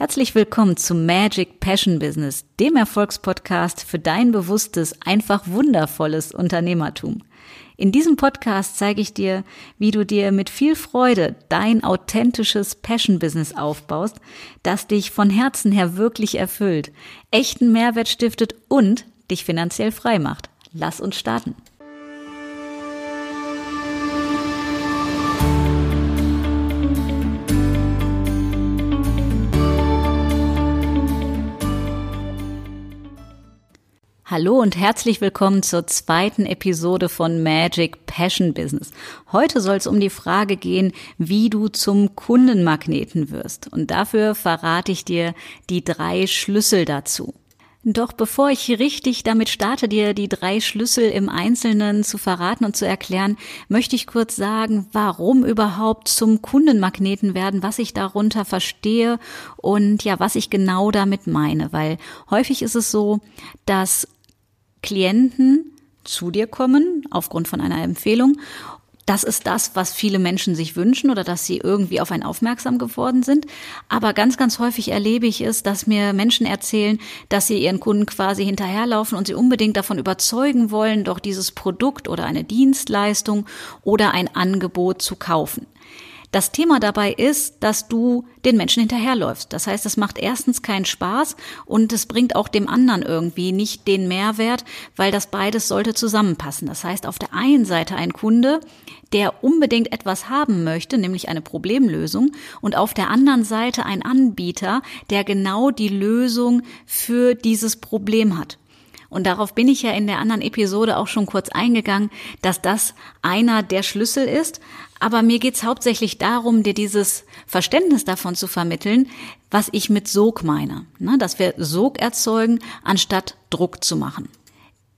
Herzlich willkommen zu Magic Passion Business, dem Erfolgspodcast für dein bewusstes, einfach wundervolles Unternehmertum. In diesem Podcast zeige ich dir, wie du dir mit viel Freude dein authentisches Passion Business aufbaust, das dich von Herzen her wirklich erfüllt, echten Mehrwert stiftet und dich finanziell frei macht. Lass uns starten. Hallo und herzlich willkommen zur zweiten Episode von Magic Passion Business. Heute soll es um die Frage gehen, wie du zum Kundenmagneten wirst. Und dafür verrate ich dir die drei Schlüssel dazu. Doch bevor ich richtig damit starte, dir die drei Schlüssel im Einzelnen zu verraten und zu erklären, möchte ich kurz sagen, warum überhaupt zum Kundenmagneten werden, was ich darunter verstehe und ja, was ich genau damit meine. Weil häufig ist es so, dass Klienten zu dir kommen aufgrund von einer Empfehlung das ist das, was viele Menschen sich wünschen oder dass sie irgendwie auf einen aufmerksam geworden sind. Aber ganz, ganz häufig erlebe ich es, dass mir Menschen erzählen, dass sie ihren Kunden quasi hinterherlaufen und sie unbedingt davon überzeugen wollen, doch dieses Produkt oder eine Dienstleistung oder ein Angebot zu kaufen. Das Thema dabei ist, dass du den Menschen hinterherläufst. Das heißt, es macht erstens keinen Spaß und es bringt auch dem anderen irgendwie nicht den Mehrwert, weil das beides sollte zusammenpassen. Das heißt, auf der einen Seite ein Kunde, der unbedingt etwas haben möchte, nämlich eine Problemlösung, und auf der anderen Seite ein Anbieter, der genau die Lösung für dieses Problem hat. Und darauf bin ich ja in der anderen Episode auch schon kurz eingegangen, dass das einer der Schlüssel ist. Aber mir geht's hauptsächlich darum, dir dieses Verständnis davon zu vermitteln, was ich mit Sog meine. Ne, dass wir Sog erzeugen, anstatt Druck zu machen.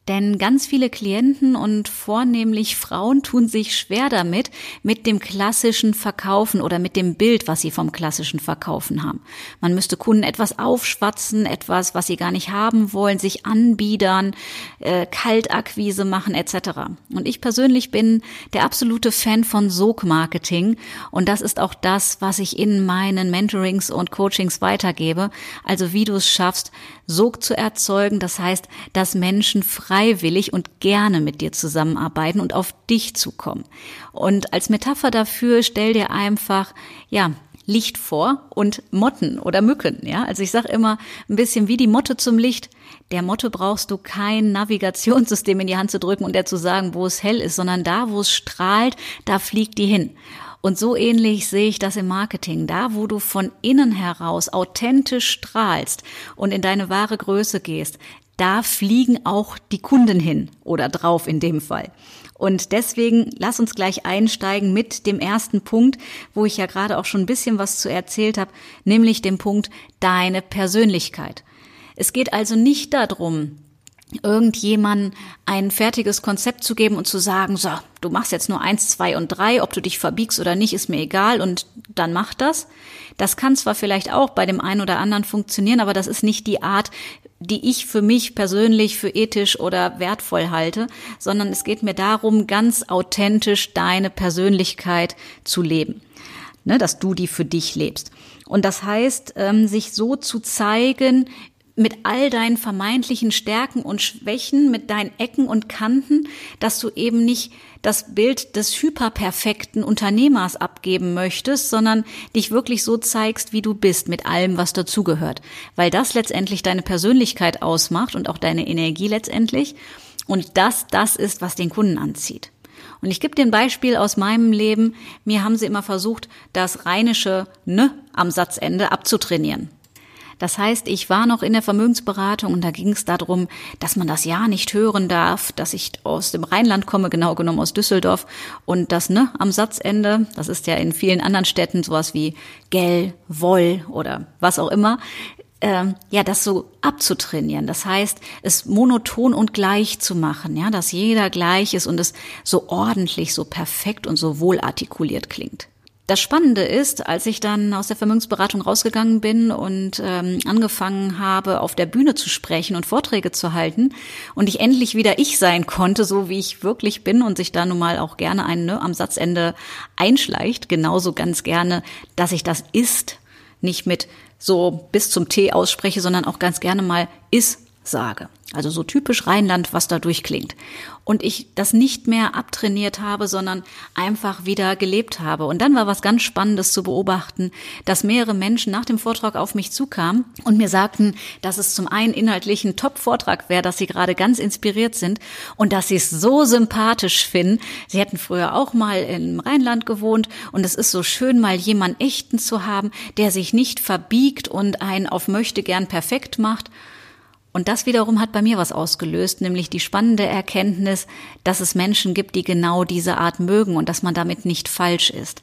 Denn ganz viele Klienten und vornehmlich Frauen tun sich schwer damit, mit dem klassischen Verkaufen oder mit dem Bild, was sie vom klassischen Verkaufen haben. Man müsste Kunden etwas aufschwatzen, etwas, was sie gar nicht haben wollen, sich anbiedern, äh, Kaltakquise machen etc. Und ich persönlich bin der absolute Fan von Sog-Marketing und das ist auch das, was ich in meinen Mentorings und Coachings weitergebe. Also wie du es schaffst, Sog zu erzeugen, das heißt, dass Menschen freiwillig und gerne mit dir zusammenarbeiten und auf dich zukommen. Und als Metapher dafür stell dir einfach, ja, Licht vor und Motten oder Mücken, ja. Also ich sage immer ein bisschen wie die Motte zum Licht. Der Motte brauchst du kein Navigationssystem in die Hand zu drücken und der zu sagen, wo es hell ist, sondern da, wo es strahlt, da fliegt die hin. Und so ähnlich sehe ich das im Marketing. Da, wo du von innen heraus authentisch strahlst und in deine wahre Größe gehst, da fliegen auch die Kunden hin oder drauf in dem Fall. Und deswegen lass uns gleich einsteigen mit dem ersten Punkt, wo ich ja gerade auch schon ein bisschen was zu erzählt habe, nämlich dem Punkt deine Persönlichkeit. Es geht also nicht darum, irgendjemandem ein fertiges Konzept zu geben und zu sagen, so, du machst jetzt nur eins, zwei und drei, ob du dich verbiegst oder nicht, ist mir egal und dann mach das. Das kann zwar vielleicht auch bei dem einen oder anderen funktionieren, aber das ist nicht die Art, die ich für mich persönlich für ethisch oder wertvoll halte, sondern es geht mir darum, ganz authentisch deine Persönlichkeit zu leben. Ne, dass du die für dich lebst. Und das heißt, ähm, sich so zu zeigen, mit all deinen vermeintlichen Stärken und Schwächen, mit deinen Ecken und Kanten, dass du eben nicht das Bild des hyperperfekten Unternehmers abgeben möchtest, sondern dich wirklich so zeigst, wie du bist, mit allem, was dazugehört. Weil das letztendlich deine Persönlichkeit ausmacht und auch deine Energie letztendlich. Und das, das ist, was den Kunden anzieht. Und ich gebe dir ein Beispiel aus meinem Leben. Mir haben sie immer versucht, das rheinische Ne am Satzende abzutrainieren. Das heißt, ich war noch in der Vermögensberatung und da ging es darum, dass man das Ja nicht hören darf, dass ich aus dem Rheinland komme, genau genommen aus Düsseldorf und das ne am Satzende, das ist ja in vielen anderen Städten sowas wie Gell, Woll oder was auch immer, ähm, ja, das so abzutrainieren. Das heißt, es monoton und gleich zu machen, ja, dass jeder gleich ist und es so ordentlich, so perfekt und so wohl artikuliert klingt. Das Spannende ist, als ich dann aus der Vermögensberatung rausgegangen bin und ähm, angefangen habe, auf der Bühne zu sprechen und Vorträge zu halten und ich endlich wieder ich sein konnte, so wie ich wirklich bin und sich da nun mal auch gerne ein ne, am Satzende einschleicht, genauso ganz gerne, dass ich das ist, nicht mit so bis zum T ausspreche, sondern auch ganz gerne mal is sage. Also so typisch Rheinland, was da durchklingt. Und ich das nicht mehr abtrainiert habe, sondern einfach wieder gelebt habe. Und dann war was ganz Spannendes zu beobachten, dass mehrere Menschen nach dem Vortrag auf mich zukamen und mir sagten, dass es zum einen inhaltlich ein Top-Vortrag wäre, dass sie gerade ganz inspiriert sind und dass sie es so sympathisch finden. Sie hätten früher auch mal im Rheinland gewohnt und es ist so schön, mal jemanden echten zu haben, der sich nicht verbiegt und einen auf möchte gern perfekt macht und das wiederum hat bei mir was ausgelöst, nämlich die spannende Erkenntnis, dass es Menschen gibt, die genau diese Art mögen und dass man damit nicht falsch ist.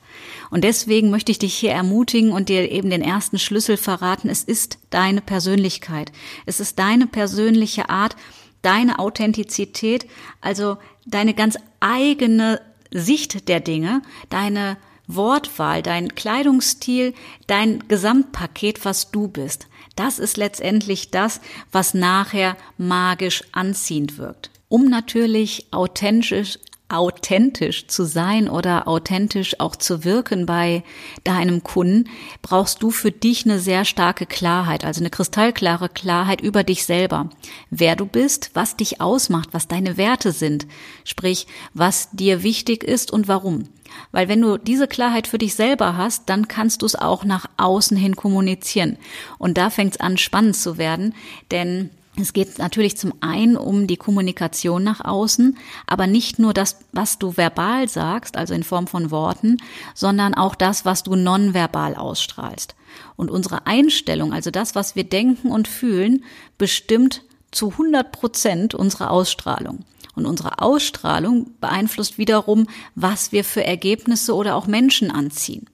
Und deswegen möchte ich dich hier ermutigen und dir eben den ersten Schlüssel verraten. Es ist deine Persönlichkeit. Es ist deine persönliche Art, deine Authentizität, also deine ganz eigene Sicht der Dinge, deine Wortwahl, dein Kleidungsstil, dein Gesamtpaket, was du bist. Das ist letztendlich das, was nachher magisch anziehend wirkt. Um natürlich authentisch authentisch zu sein oder authentisch auch zu wirken bei deinem Kunden, brauchst du für dich eine sehr starke Klarheit, also eine kristallklare Klarheit über dich selber. Wer du bist, was dich ausmacht, was deine Werte sind, sprich, was dir wichtig ist und warum. Weil wenn du diese Klarheit für dich selber hast, dann kannst du es auch nach außen hin kommunizieren. Und da fängt es an, spannend zu werden, denn es geht natürlich zum einen um die Kommunikation nach außen, aber nicht nur das, was du verbal sagst, also in Form von Worten, sondern auch das, was du nonverbal ausstrahlst. Und unsere Einstellung, also das, was wir denken und fühlen, bestimmt zu 100 Prozent unsere Ausstrahlung. Und unsere Ausstrahlung beeinflusst wiederum, was wir für Ergebnisse oder auch Menschen anziehen.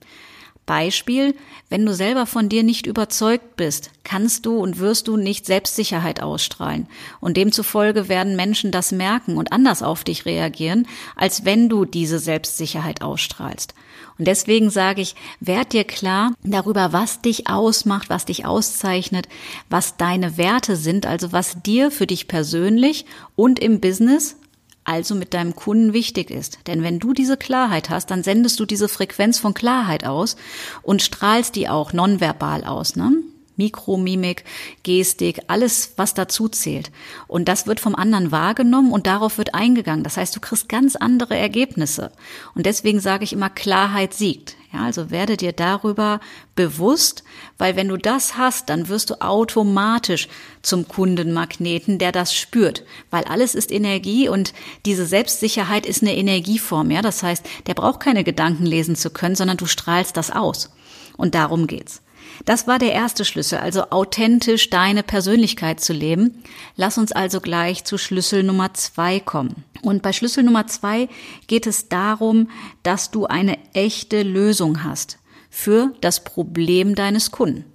Beispiel, wenn du selber von dir nicht überzeugt bist, kannst du und wirst du nicht Selbstsicherheit ausstrahlen. Und demzufolge werden Menschen das merken und anders auf dich reagieren, als wenn du diese Selbstsicherheit ausstrahlst. Und deswegen sage ich, werd dir klar darüber, was dich ausmacht, was dich auszeichnet, was deine Werte sind, also was dir für dich persönlich und im Business also mit deinem Kunden wichtig ist. Denn wenn du diese Klarheit hast, dann sendest du diese Frequenz von Klarheit aus und strahlst die auch nonverbal aus. Ne? Mikromimik, Gestik, alles, was dazu zählt. Und das wird vom anderen wahrgenommen und darauf wird eingegangen. Das heißt, du kriegst ganz andere Ergebnisse. Und deswegen sage ich immer, Klarheit siegt. Ja, also werde dir darüber bewusst, weil wenn du das hast, dann wirst du automatisch zum Kundenmagneten, der das spürt, weil alles ist Energie und diese Selbstsicherheit ist eine Energieform. Ja, das heißt, der braucht keine Gedanken lesen zu können, sondern du strahlst das aus. Und darum geht's. Das war der erste Schlüssel, also authentisch deine Persönlichkeit zu leben. Lass uns also gleich zu Schlüssel Nummer zwei kommen. Und bei Schlüssel Nummer zwei geht es darum, dass du eine echte Lösung hast für das Problem deines Kunden.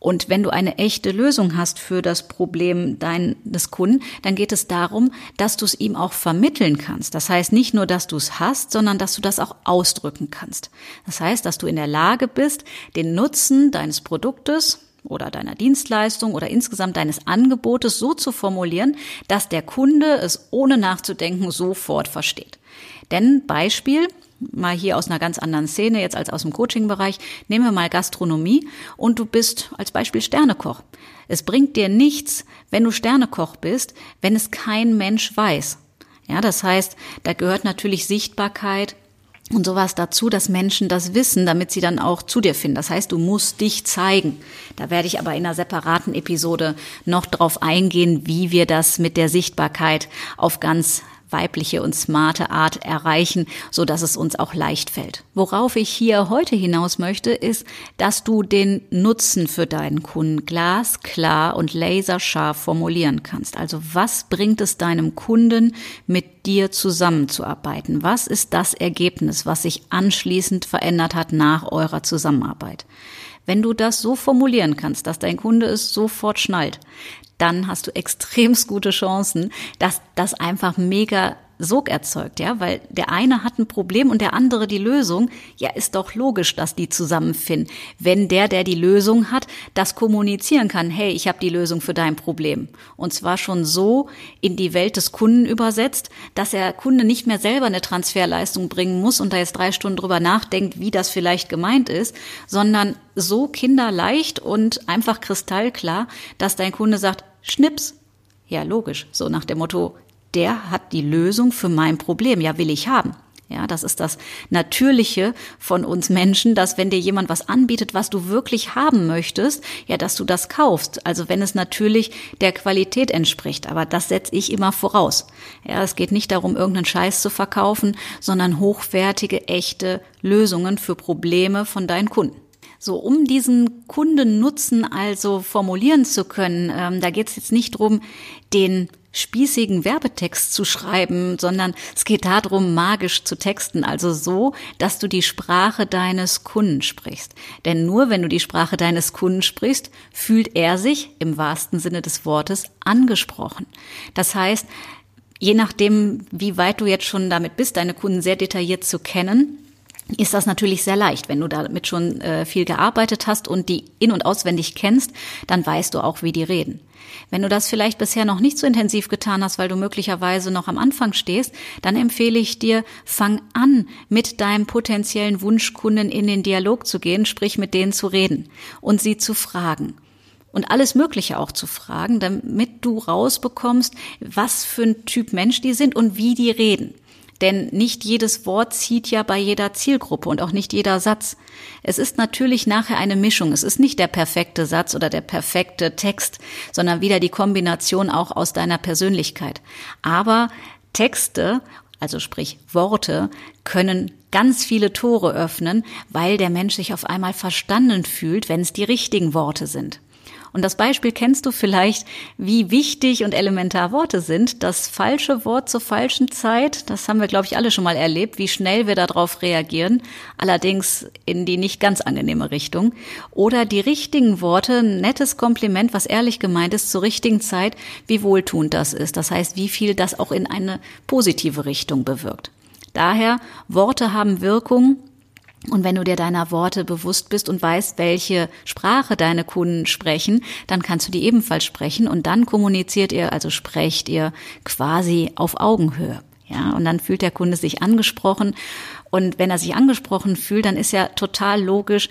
Und wenn du eine echte Lösung hast für das Problem deines Kunden, dann geht es darum, dass du es ihm auch vermitteln kannst. Das heißt nicht nur, dass du es hast, sondern dass du das auch ausdrücken kannst. Das heißt, dass du in der Lage bist, den Nutzen deines Produktes oder deiner Dienstleistung oder insgesamt deines Angebotes so zu formulieren, dass der Kunde es ohne nachzudenken sofort versteht. Denn Beispiel, mal hier aus einer ganz anderen Szene, jetzt als aus dem Coaching-Bereich, nehmen wir mal Gastronomie und du bist als Beispiel Sternekoch. Es bringt dir nichts, wenn du Sternekoch bist, wenn es kein Mensch weiß. Ja, das heißt, da gehört natürlich Sichtbarkeit, und sowas dazu, dass Menschen das wissen, damit sie dann auch zu dir finden. Das heißt, du musst dich zeigen. Da werde ich aber in einer separaten Episode noch drauf eingehen, wie wir das mit der Sichtbarkeit auf ganz weibliche und smarte Art erreichen, so dass es uns auch leicht fällt. Worauf ich hier heute hinaus möchte, ist, dass du den Nutzen für deinen Kunden glasklar und laserscharf formulieren kannst. Also was bringt es deinem Kunden, mit dir zusammenzuarbeiten? Was ist das Ergebnis, was sich anschließend verändert hat nach eurer Zusammenarbeit? Wenn du das so formulieren kannst, dass dein Kunde es sofort schnallt, dann hast du extremst gute Chancen, dass das einfach mega Sog erzeugt, ja, weil der eine hat ein Problem und der andere die Lösung. Ja, ist doch logisch, dass die zusammenfinden. Wenn der, der die Lösung hat, das kommunizieren kann, hey, ich habe die Lösung für dein Problem. Und zwar schon so in die Welt des Kunden übersetzt, dass der Kunde nicht mehr selber eine Transferleistung bringen muss und da jetzt drei Stunden drüber nachdenkt, wie das vielleicht gemeint ist, sondern so kinderleicht und einfach kristallklar, dass dein Kunde sagt, Schnips. Ja, logisch. So nach dem Motto, der hat die Lösung für mein Problem. Ja, will ich haben. Ja, das ist das Natürliche von uns Menschen, dass wenn dir jemand was anbietet, was du wirklich haben möchtest, ja, dass du das kaufst. Also wenn es natürlich der Qualität entspricht. Aber das setze ich immer voraus. Ja, es geht nicht darum, irgendeinen Scheiß zu verkaufen, sondern hochwertige, echte Lösungen für Probleme von deinen Kunden. So, um diesen Kundennutzen also formulieren zu können, ähm, da geht es jetzt nicht drum, den spießigen Werbetext zu schreiben, sondern es geht darum, magisch zu texten, also so, dass du die Sprache deines Kunden sprichst. Denn nur wenn du die Sprache deines Kunden sprichst, fühlt er sich im wahrsten Sinne des Wortes angesprochen. Das heißt, je nachdem, wie weit du jetzt schon damit bist, deine Kunden sehr detailliert zu kennen, ist das natürlich sehr leicht. Wenn du damit schon äh, viel gearbeitet hast und die in- und auswendig kennst, dann weißt du auch, wie die reden. Wenn du das vielleicht bisher noch nicht so intensiv getan hast, weil du möglicherweise noch am Anfang stehst, dann empfehle ich dir, fang an, mit deinem potenziellen Wunschkunden in den Dialog zu gehen, sprich mit denen zu reden und sie zu fragen und alles Mögliche auch zu fragen, damit du rausbekommst, was für ein Typ Mensch die sind und wie die reden. Denn nicht jedes Wort zieht ja bei jeder Zielgruppe und auch nicht jeder Satz. Es ist natürlich nachher eine Mischung. Es ist nicht der perfekte Satz oder der perfekte Text, sondern wieder die Kombination auch aus deiner Persönlichkeit. Aber Texte, also sprich Worte, können ganz viele Tore öffnen, weil der Mensch sich auf einmal verstanden fühlt, wenn es die richtigen Worte sind. Und das Beispiel kennst du vielleicht, wie wichtig und elementar Worte sind. Das falsche Wort zur falschen Zeit, das haben wir, glaube ich, alle schon mal erlebt, wie schnell wir darauf reagieren, allerdings in die nicht ganz angenehme Richtung. Oder die richtigen Worte, nettes Kompliment, was ehrlich gemeint ist, zur richtigen Zeit, wie wohltuend das ist. Das heißt, wie viel das auch in eine positive Richtung bewirkt. Daher, Worte haben Wirkung und wenn du dir deiner Worte bewusst bist und weißt, welche Sprache deine Kunden sprechen, dann kannst du die ebenfalls sprechen und dann kommuniziert ihr, also sprecht ihr quasi auf Augenhöhe. Ja, und dann fühlt der Kunde sich angesprochen. Und wenn er sich angesprochen fühlt, dann ist ja total logisch,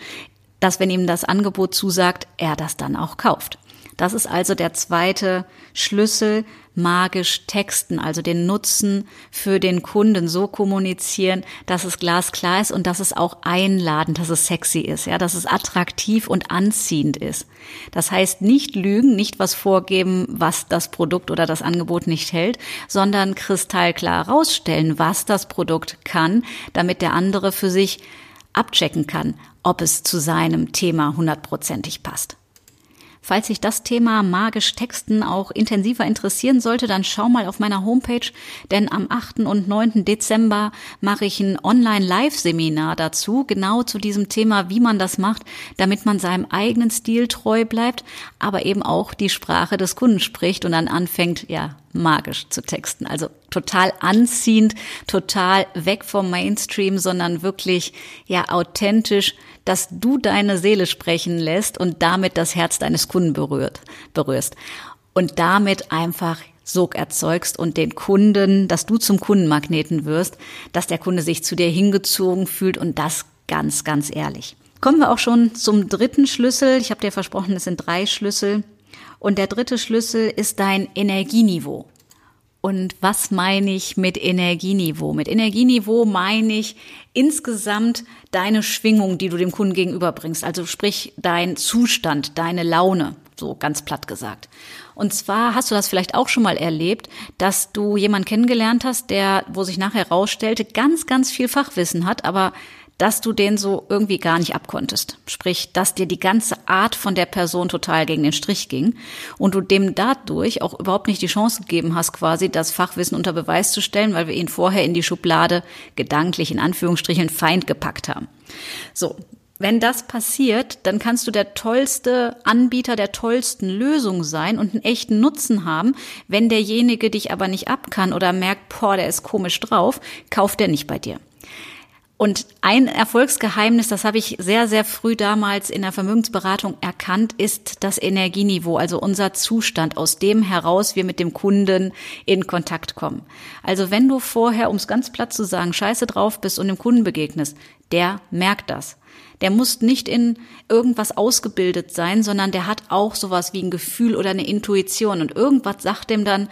dass wenn ihm das Angebot zusagt, er das dann auch kauft. Das ist also der zweite Schlüssel, magisch texten, also den Nutzen für den Kunden so kommunizieren, dass es glasklar ist und dass es auch einladend, dass es sexy ist, ja, dass es attraktiv und anziehend ist. Das heißt nicht lügen, nicht was vorgeben, was das Produkt oder das Angebot nicht hält, sondern kristallklar rausstellen, was das Produkt kann, damit der andere für sich abchecken kann, ob es zu seinem Thema hundertprozentig passt. Falls sich das Thema magisch Texten auch intensiver interessieren sollte, dann schau mal auf meiner Homepage, denn am 8. und 9. Dezember mache ich ein Online-Live-Seminar dazu, genau zu diesem Thema, wie man das macht, damit man seinem eigenen Stil treu bleibt, aber eben auch die Sprache des Kunden spricht und dann anfängt, ja, magisch zu texten. Also total anziehend, total weg vom Mainstream, sondern wirklich ja authentisch, dass du deine Seele sprechen lässt und damit das Herz deines Kunden berührt, berührst und damit einfach Sog erzeugst und den Kunden, dass du zum Kundenmagneten wirst, dass der Kunde sich zu dir hingezogen fühlt und das ganz, ganz ehrlich. Kommen wir auch schon zum dritten Schlüssel. Ich habe dir versprochen, es sind drei Schlüssel. Und der dritte Schlüssel ist dein Energieniveau. Und was meine ich mit Energieniveau? Mit Energieniveau meine ich insgesamt deine Schwingung, die du dem Kunden gegenüberbringst. Also sprich dein Zustand, deine Laune, so ganz platt gesagt. Und zwar hast du das vielleicht auch schon mal erlebt, dass du jemanden kennengelernt hast, der, wo sich nachher herausstellte, ganz, ganz viel Fachwissen hat, aber dass du den so irgendwie gar nicht abkonntest. Sprich, dass dir die ganze Art von der Person total gegen den Strich ging und du dem dadurch auch überhaupt nicht die Chance gegeben hast, quasi das Fachwissen unter Beweis zu stellen, weil wir ihn vorher in die Schublade gedanklich in Anführungsstrichen Feind gepackt haben. So. wenn das passiert, dann kannst du der tollste Anbieter der tollsten Lösung sein und einen echten Nutzen haben. Wenn derjenige dich aber nicht ab kann oder merkt, boah, der ist komisch drauf, kauft er nicht bei dir. Und ein Erfolgsgeheimnis, das habe ich sehr, sehr früh damals in der Vermögensberatung erkannt, ist das Energieniveau, also unser Zustand, aus dem heraus wir mit dem Kunden in Kontakt kommen. Also wenn du vorher, um es ganz platt zu sagen, scheiße drauf bist und dem Kunden begegnest, der merkt das. Der muss nicht in irgendwas ausgebildet sein, sondern der hat auch sowas wie ein Gefühl oder eine Intuition und irgendwas sagt dem dann,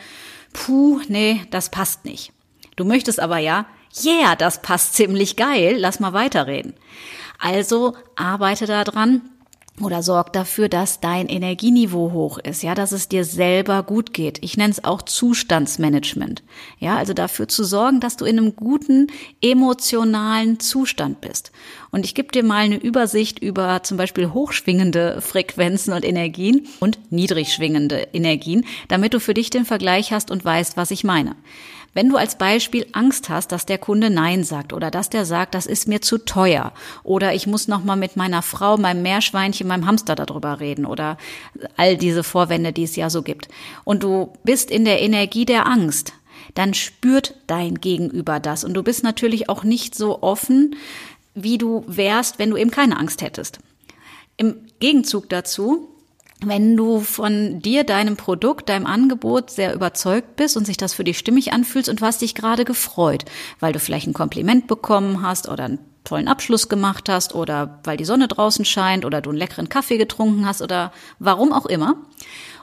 puh, nee, das passt nicht. Du möchtest aber ja, yeah, das passt ziemlich geil, lass mal weiterreden. Also arbeite da dran, oder sorg dafür, dass dein Energieniveau hoch ist, ja, dass es dir selber gut geht. Ich nenne es auch Zustandsmanagement. Ja, also dafür zu sorgen, dass du in einem guten emotionalen Zustand bist. Und ich gebe dir mal eine Übersicht über zum Beispiel hochschwingende Frequenzen und Energien und niedrigschwingende Energien, damit du für dich den Vergleich hast und weißt, was ich meine. Wenn du als Beispiel Angst hast, dass der Kunde Nein sagt oder dass der sagt, das ist mir zu teuer oder ich muss noch mal mit meiner Frau, meinem Meerschweinchen, meinem Hamster darüber reden oder all diese Vorwände, die es ja so gibt und du bist in der Energie der Angst, dann spürt dein Gegenüber das und du bist natürlich auch nicht so offen, wie du wärst, wenn du eben keine Angst hättest. Im Gegenzug dazu wenn du von dir, deinem Produkt, deinem Angebot sehr überzeugt bist und sich das für dich stimmig anfühlst und du hast dich gerade gefreut, weil du vielleicht ein Kompliment bekommen hast oder einen tollen Abschluss gemacht hast oder weil die Sonne draußen scheint oder du einen leckeren Kaffee getrunken hast oder warum auch immer.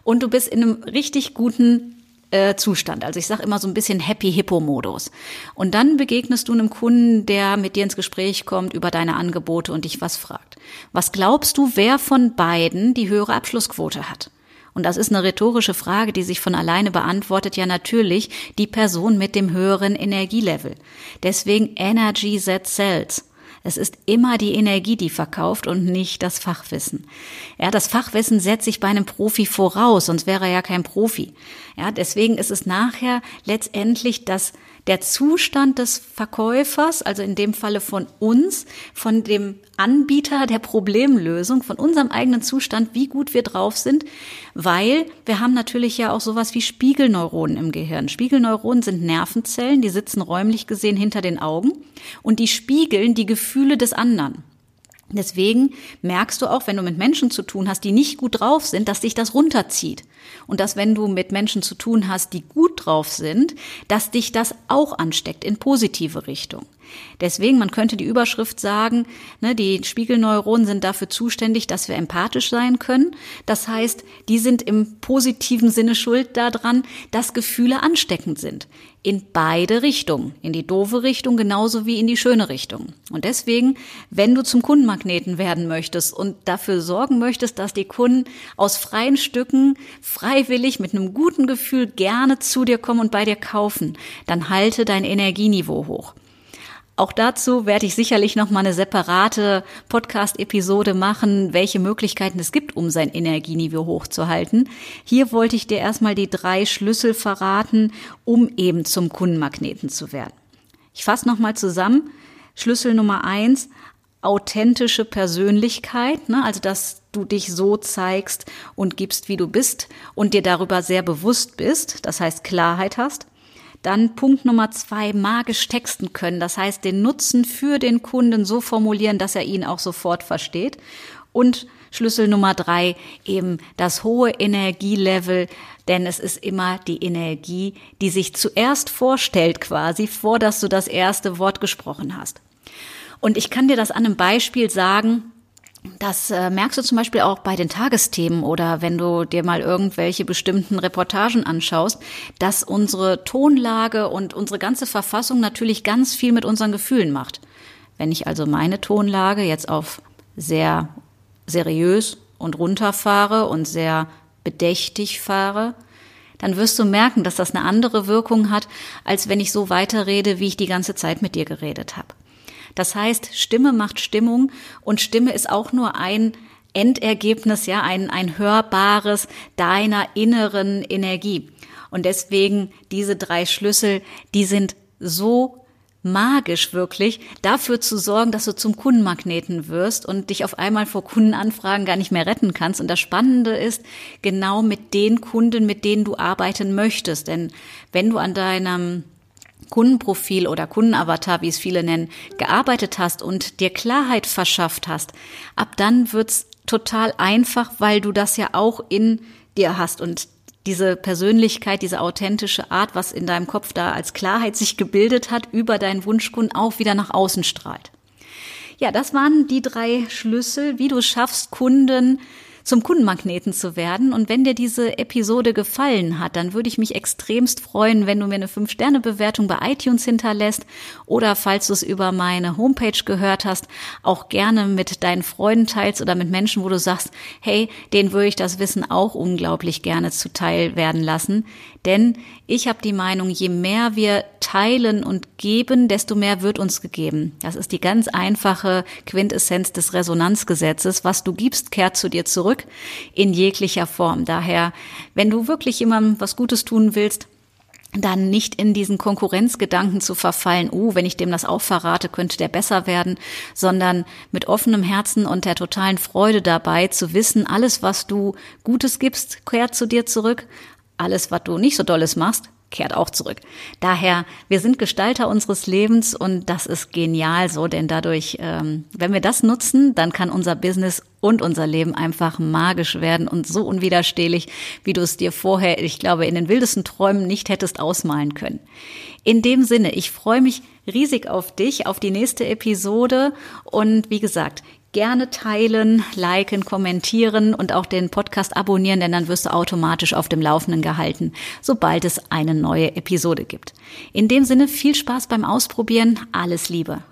Und du bist in einem richtig guten äh, Zustand. Also ich sage immer so ein bisschen Happy Hippo Modus. Und dann begegnest du einem Kunden, der mit dir ins Gespräch kommt über deine Angebote und dich was fragt. Was glaubst du, wer von beiden die höhere Abschlussquote hat? Und das ist eine rhetorische Frage, die sich von alleine beantwortet. Ja, natürlich die Person mit dem höheren Energielevel. Deswegen Energy that sells. Es ist immer die Energie, die verkauft und nicht das Fachwissen. Ja, das Fachwissen setzt sich bei einem Profi voraus, sonst wäre er ja kein Profi. Ja, deswegen ist es nachher letztendlich das der Zustand des Verkäufers, also in dem Falle von uns, von dem Anbieter der Problemlösung, von unserem eigenen Zustand, wie gut wir drauf sind, weil wir haben natürlich ja auch sowas wie Spiegelneuronen im Gehirn. Spiegelneuronen sind Nervenzellen, die sitzen räumlich gesehen hinter den Augen und die spiegeln die Gefühle des anderen. Deswegen merkst du auch, wenn du mit Menschen zu tun hast, die nicht gut drauf sind, dass dich das runterzieht. Und dass wenn du mit Menschen zu tun hast, die gut drauf sind, dass dich das auch ansteckt in positive Richtung. Deswegen, man könnte die Überschrift sagen, ne, die Spiegelneuronen sind dafür zuständig, dass wir empathisch sein können. Das heißt, die sind im positiven Sinne schuld daran, dass Gefühle ansteckend sind. In beide Richtungen. In die doofe Richtung genauso wie in die schöne Richtung. Und deswegen, wenn du zum Kundenmagneten werden möchtest und dafür sorgen möchtest, dass die Kunden aus freien Stücken freiwillig mit einem guten Gefühl gerne zu dir kommen und bei dir kaufen, dann halte dein Energieniveau hoch. Auch dazu werde ich sicherlich noch mal eine separate Podcast-Episode machen, welche Möglichkeiten es gibt, um sein Energieniveau hochzuhalten. Hier wollte ich dir erstmal die drei Schlüssel verraten, um eben zum Kundenmagneten zu werden. Ich fasse noch mal zusammen. Schlüssel Nummer eins, authentische Persönlichkeit, ne? also dass du dich so zeigst und gibst, wie du bist und dir darüber sehr bewusst bist, das heißt Klarheit hast. Dann Punkt Nummer zwei, magisch texten können. Das heißt, den Nutzen für den Kunden so formulieren, dass er ihn auch sofort versteht. Und Schlüssel Nummer drei, eben das hohe Energielevel, denn es ist immer die Energie, die sich zuerst vorstellt quasi, vor dass du das erste Wort gesprochen hast. Und ich kann dir das an einem Beispiel sagen, das äh, merkst du zum Beispiel auch bei den Tagesthemen oder wenn du dir mal irgendwelche bestimmten Reportagen anschaust, dass unsere Tonlage und unsere ganze Verfassung natürlich ganz viel mit unseren Gefühlen macht. Wenn ich also meine Tonlage jetzt auf sehr seriös und runterfahre und sehr bedächtig fahre, dann wirst du merken, dass das eine andere Wirkung hat, als wenn ich so weiterrede, wie ich die ganze Zeit mit dir geredet habe. Das heißt, Stimme macht Stimmung und Stimme ist auch nur ein Endergebnis, ja, ein, ein hörbares deiner inneren Energie. Und deswegen diese drei Schlüssel, die sind so magisch wirklich, dafür zu sorgen, dass du zum Kundenmagneten wirst und dich auf einmal vor Kundenanfragen gar nicht mehr retten kannst. Und das Spannende ist, genau mit den Kunden, mit denen du arbeiten möchtest. Denn wenn du an deinem Kundenprofil oder Kundenavatar, wie es viele nennen, gearbeitet hast und dir Klarheit verschafft hast, ab dann wird's total einfach, weil du das ja auch in dir hast und diese Persönlichkeit, diese authentische Art, was in deinem Kopf da als Klarheit sich gebildet hat, über deinen Wunschkunden auch wieder nach außen strahlt. Ja, das waren die drei Schlüssel, wie du schaffst, Kunden zum Kundenmagneten zu werden. Und wenn dir diese Episode gefallen hat, dann würde ich mich extremst freuen, wenn du mir eine 5-Sterne-Bewertung bei iTunes hinterlässt oder falls du es über meine Homepage gehört hast, auch gerne mit deinen Freunden teilst oder mit Menschen, wo du sagst, hey, denen würde ich das Wissen auch unglaublich gerne zuteil werden lassen. Denn ich habe die Meinung, je mehr wir teilen und geben, desto mehr wird uns gegeben. Das ist die ganz einfache Quintessenz des Resonanzgesetzes. Was du gibst, kehrt zu dir zurück in jeglicher Form. Daher, wenn du wirklich jemandem was Gutes tun willst, dann nicht in diesen Konkurrenzgedanken zu verfallen, oh, wenn ich dem das auch verrate, könnte der besser werden, sondern mit offenem Herzen und der totalen Freude dabei zu wissen, alles, was du Gutes gibst, kehrt zu dir zurück, alles, was du nicht so dolles machst, kehrt auch zurück. Daher, wir sind Gestalter unseres Lebens und das ist genial so, denn dadurch, ähm, wenn wir das nutzen, dann kann unser Business und unser Leben einfach magisch werden und so unwiderstehlich, wie du es dir vorher, ich glaube, in den wildesten Träumen nicht hättest ausmalen können. In dem Sinne, ich freue mich riesig auf dich, auf die nächste Episode und wie gesagt, gerne teilen, liken, kommentieren und auch den Podcast abonnieren, denn dann wirst du automatisch auf dem Laufenden gehalten, sobald es eine neue Episode gibt. In dem Sinne viel Spaß beim Ausprobieren, alles Liebe.